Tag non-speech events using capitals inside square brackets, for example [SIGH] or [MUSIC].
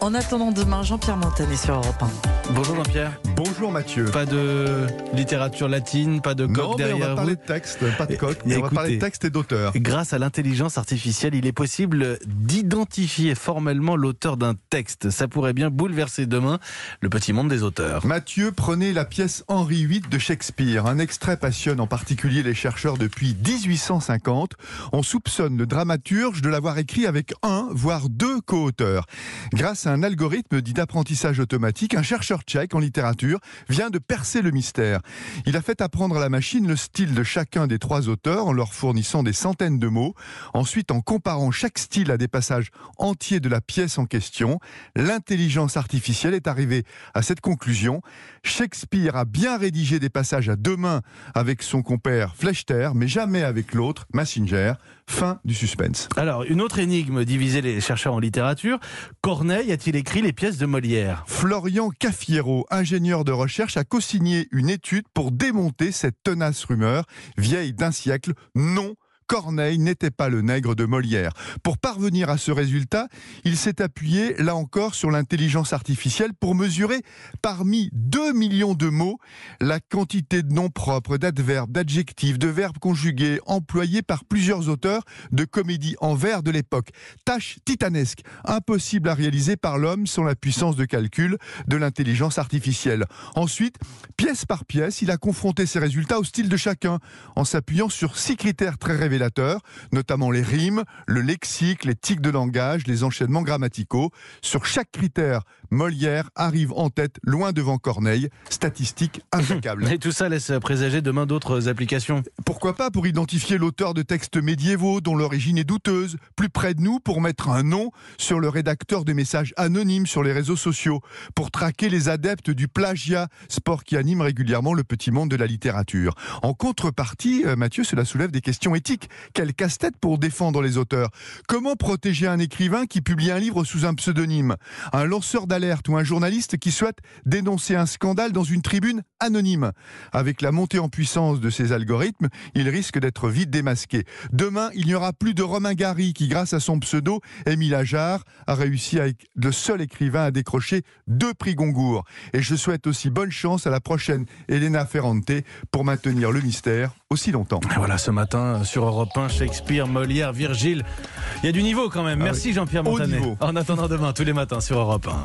En attendant demain, Jean-Pierre Montanet sur Europe 1. Bonjour Jean-Pierre. Bonjour Mathieu. Pas de littérature latine, pas de coq non, mais derrière on va parler de texte, pas de coq, mais on va parler de texte et d'auteur. Grâce à l'intelligence artificielle, il est possible d'identifier formellement l'auteur d'un texte. Ça pourrait bien bouleverser demain le petit monde des auteurs. Mathieu, prenez la pièce Henri VIII de Shakespeare. Un extrait passionne en particulier les chercheurs depuis 1850. On soupçonne le dramaturge de l'avoir écrit avec un, voire deux co-auteurs. Grâce à un algorithme dit d'apprentissage automatique, un chercheur tchèque en littérature vient de percer le mystère. Il a fait apprendre à la machine le style de chacun des trois auteurs en leur fournissant des centaines de mots. Ensuite, en comparant chaque style à des passages entiers de la pièce en question, l'intelligence artificielle est arrivée à cette conclusion. Shakespeare a bien rédigé des passages à deux mains avec son compère Flechter, mais jamais avec l'autre, Massinger. Fin du suspense. Alors, une autre énigme divisait les chercheurs en littérature. Corneille a-t-il écrit les pièces de Molière? Florian Caffiero, ingénieur de recherche, a co-signé une étude pour démonter cette tenace rumeur, vieille d'un siècle. Non, Corneille n'était pas le nègre de Molière. Pour parvenir à ce résultat, il s'est appuyé, là encore, sur l'intelligence artificielle pour mesurer, parmi 2 millions de mots, la quantité de noms propres, d'adverbes, d'adjectifs, de verbes conjugués employés par plusieurs auteurs de comédies en vers de l'époque. Tâche titanesque, impossible à réaliser par l'homme sans la puissance de calcul de l'intelligence artificielle. Ensuite, pièce par pièce, il a confronté ses résultats au style de chacun, en s'appuyant sur six critères très révélateurs, notamment les rimes, le lexique, les tics de langage, les enchaînements grammaticaux. Sur chaque critère, Molière arrive en tête, loin devant Corneille. Statistique [LAUGHS] impeccable. Et tout ça laisse présager demain d'autres applications. Pourquoi pas pour identifier l'auteur de textes médiévaux dont l'origine est douteuse, plus près de nous pour mettre un nom sur le rédacteur de messages anonymes sur les réseaux sociaux, pour traquer les adeptes du plagiat, sport qui anime régulièrement le petit monde de la littérature. En contrepartie, euh, Mathieu, cela soulève des questions éthiques. Quel casse-tête pour défendre les auteurs Comment protéger un écrivain qui publie un livre sous un pseudonyme? Un lanceur d'alerte ou un journaliste qui souhaite dénoncer un scandale dans une tribune anonyme? Avec la montée en puissance de ces algorithmes, il risque d'être vite démasqué. Demain, il n'y aura plus de Romain Gary qui, grâce à son pseudo, Émile Ajar, a réussi à le seul écrivain à décrocher deux prix Goncourt. Et je souhaite aussi bonne chance à la prochaine Elena Ferrante pour maintenir le mystère aussi longtemps. Et Voilà, ce matin sur Europe 1, Shakespeare, Molière, Virgile. Il y a du niveau quand même. Ah Merci Jean-Pierre Montanet. En attendant demain, tous les matins sur Europe 1.